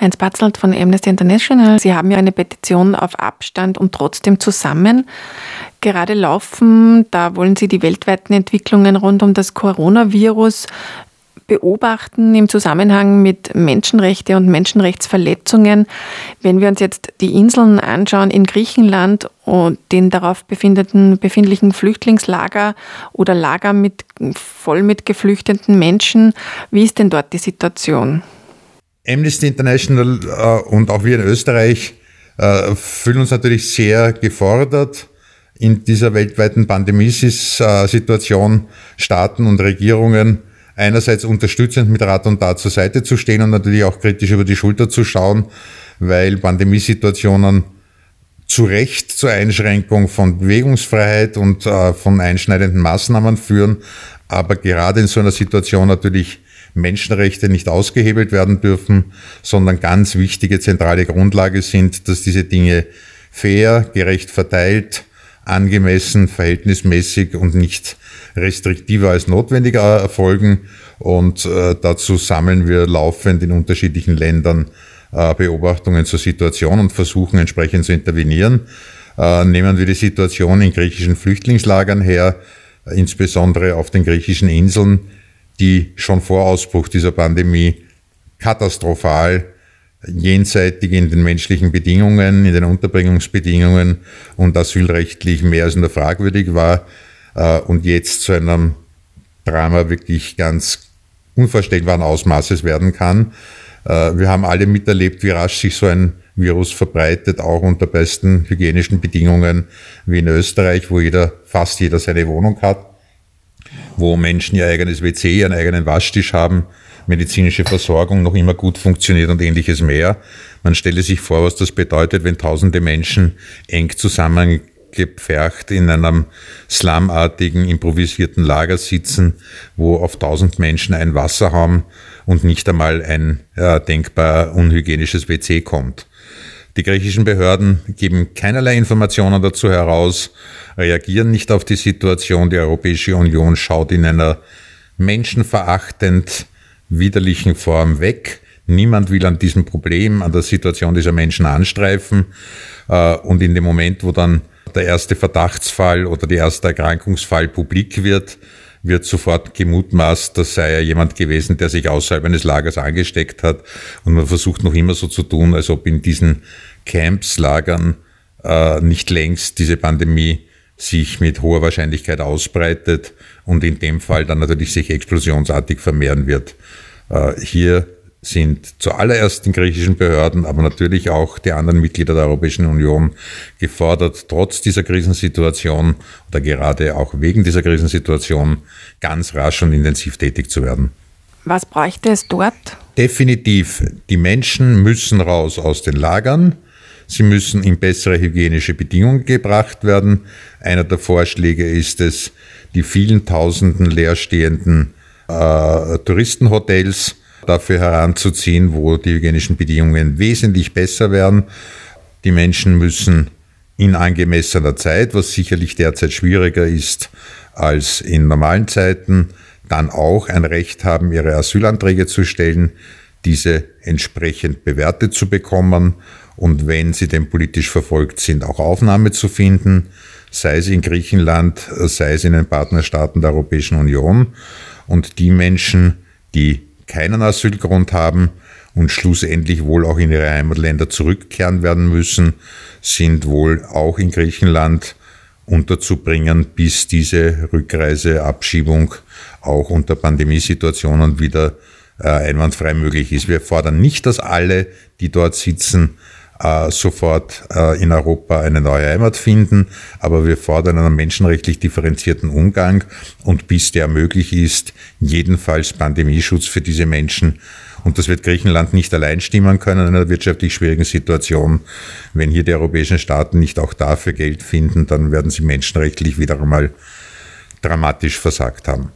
Heinz Batzelt von Amnesty International. Sie haben ja eine Petition auf Abstand und trotzdem zusammen gerade laufen. Da wollen Sie die weltweiten Entwicklungen rund um das Coronavirus beobachten im Zusammenhang mit Menschenrechte und Menschenrechtsverletzungen. Wenn wir uns jetzt die Inseln anschauen in Griechenland und den darauf befindlichen Flüchtlingslager oder Lager mit, voll mit geflüchteten Menschen, wie ist denn dort die Situation? Amnesty International äh, und auch wir in Österreich äh, fühlen uns natürlich sehr gefordert, in dieser weltweiten Pandemiesituation Staaten und Regierungen einerseits unterstützend mit Rat und Tat zur Seite zu stehen und natürlich auch kritisch über die Schulter zu schauen, weil Pandemiesituationen zu Recht zur Einschränkung von Bewegungsfreiheit und äh, von einschneidenden Maßnahmen führen, aber gerade in so einer Situation natürlich Menschenrechte nicht ausgehebelt werden dürfen, sondern ganz wichtige zentrale Grundlage sind, dass diese Dinge fair, gerecht verteilt, angemessen, verhältnismäßig und nicht restriktiver als notwendiger erfolgen. Und äh, dazu sammeln wir laufend in unterschiedlichen Ländern äh, Beobachtungen zur Situation und versuchen entsprechend zu intervenieren. Äh, nehmen wir die Situation in griechischen Flüchtlingslagern her, insbesondere auf den griechischen Inseln die schon vor Ausbruch dieser Pandemie katastrophal jenseitig in den menschlichen Bedingungen, in den Unterbringungsbedingungen und asylrechtlich mehr als nur fragwürdig war äh, und jetzt zu einem Drama wirklich ganz unvorstellbaren Ausmaßes werden kann. Äh, wir haben alle miterlebt, wie rasch sich so ein Virus verbreitet, auch unter besten hygienischen Bedingungen wie in Österreich, wo jeder, fast jeder seine Wohnung hat wo Menschen ihr eigenes WC, ihren eigenen Waschtisch haben, medizinische Versorgung noch immer gut funktioniert und ähnliches mehr. Man stelle sich vor, was das bedeutet, wenn tausende Menschen eng zusammengepfercht in einem slumartigen, improvisierten Lager sitzen, wo auf tausend Menschen ein Wasser haben und nicht einmal ein äh, denkbar unhygienisches WC kommt. Die griechischen Behörden geben keinerlei Informationen dazu heraus, reagieren nicht auf die Situation. Die Europäische Union schaut in einer menschenverachtend widerlichen Form weg. Niemand will an diesem Problem, an der Situation dieser Menschen anstreifen. Äh, und in dem Moment, wo dann der erste Verdachtsfall oder der erste Erkrankungsfall publik wird, wird sofort gemutmaßt, das sei ja jemand gewesen, der sich außerhalb eines Lagers angesteckt hat. Und man versucht noch immer so zu tun, als ob in diesen Camps, Lagern äh, nicht längst diese Pandemie sich mit hoher Wahrscheinlichkeit ausbreitet und in dem Fall dann natürlich sich explosionsartig vermehren wird. Äh, hier sind zuallererst den griechischen Behörden, aber natürlich auch die anderen Mitglieder der Europäischen Union gefordert, trotz dieser Krisensituation oder gerade auch wegen dieser Krisensituation ganz rasch und intensiv tätig zu werden. Was bräuchte es dort? Definitiv. Die Menschen müssen raus aus den Lagern. Sie müssen in bessere hygienische Bedingungen gebracht werden. Einer der Vorschläge ist es, die vielen tausenden leerstehenden äh, Touristenhotels dafür heranzuziehen, wo die hygienischen Bedingungen wesentlich besser werden. Die Menschen müssen in angemessener Zeit, was sicherlich derzeit schwieriger ist als in normalen Zeiten, dann auch ein Recht haben, ihre Asylanträge zu stellen, diese entsprechend bewertet zu bekommen und wenn sie denn politisch verfolgt sind, auch Aufnahme zu finden, sei es in Griechenland, sei es in den Partnerstaaten der Europäischen Union. Und die Menschen, die keinen Asylgrund haben und schlussendlich wohl auch in ihre Heimatländer zurückkehren werden müssen, sind wohl auch in Griechenland unterzubringen, bis diese Rückreiseabschiebung auch unter Pandemiesituationen wieder äh, einwandfrei möglich ist. Wir fordern nicht, dass alle, die dort sitzen, äh, sofort äh, in Europa eine neue Heimat finden, aber wir fordern einen menschenrechtlich differenzierten Umgang und bis der möglich ist, jedenfalls Pandemieschutz für diese Menschen. Und das wird Griechenland nicht allein stimmen können in einer wirtschaftlich schwierigen Situation. Wenn hier die europäischen Staaten nicht auch dafür Geld finden, dann werden sie menschenrechtlich wieder einmal dramatisch versagt haben.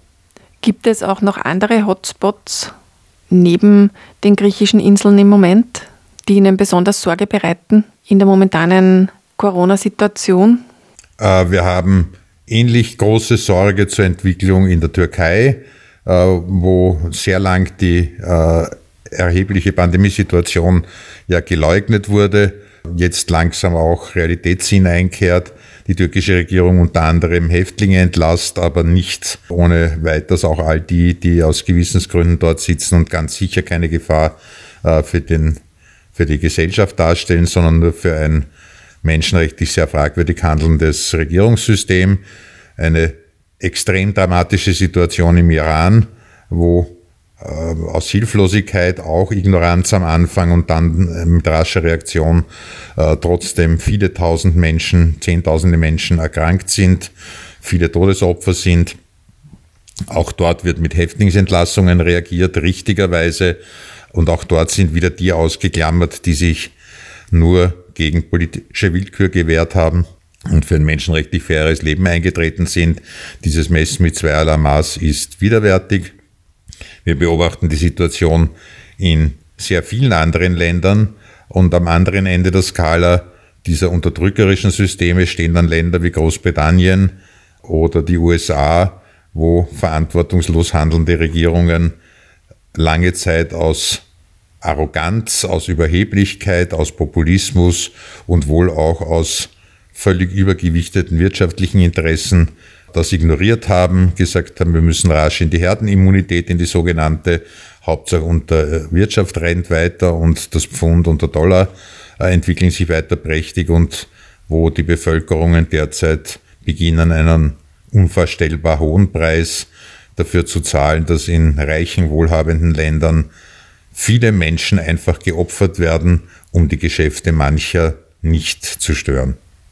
Gibt es auch noch andere Hotspots neben den griechischen Inseln im Moment? Die Ihnen besonders Sorge bereiten in der momentanen Corona-Situation? Äh, wir haben ähnlich große Sorge zur Entwicklung in der Türkei, äh, wo sehr lang die äh, erhebliche Pandemiesituation ja geleugnet wurde, jetzt langsam auch Realitätssinn einkehrt. Die türkische Regierung unter anderem Häftlinge entlasst, aber nicht ohne weiteres auch all die, die aus Gewissensgründen dort sitzen und ganz sicher keine Gefahr für, den, für die Gesellschaft darstellen, sondern nur für ein menschenrechtlich sehr fragwürdig handelndes Regierungssystem. Eine extrem dramatische Situation im Iran, wo äh, aus Hilflosigkeit, auch Ignoranz am Anfang und dann äh, mit rascher Reaktion äh, trotzdem viele tausend Menschen, zehntausende Menschen erkrankt sind, viele Todesopfer sind. Auch dort wird mit Häftlingsentlassungen reagiert, richtigerweise. Und auch dort sind wieder die ausgeklammert, die sich nur gegen politische Willkür gewehrt haben und für ein menschenrechtlich faires Leben eingetreten sind. Dieses Messen mit zweierlei Maß ist widerwärtig. Wir beobachten die Situation in sehr vielen anderen Ländern und am anderen Ende der Skala dieser unterdrückerischen Systeme stehen dann Länder wie Großbritannien oder die USA, wo verantwortungslos handelnde Regierungen lange Zeit aus Arroganz, aus Überheblichkeit, aus Populismus und wohl auch aus völlig übergewichteten wirtschaftlichen Interessen das ignoriert haben, gesagt haben, wir müssen rasch in die Herdenimmunität, in die sogenannte, Hauptsache unter Wirtschaft rennt weiter und das Pfund und der Dollar äh, entwickeln sich weiter prächtig und wo die Bevölkerungen derzeit beginnen, einen unvorstellbar hohen Preis dafür zu zahlen, dass in reichen, wohlhabenden Ländern viele Menschen einfach geopfert werden, um die Geschäfte mancher nicht zu stören.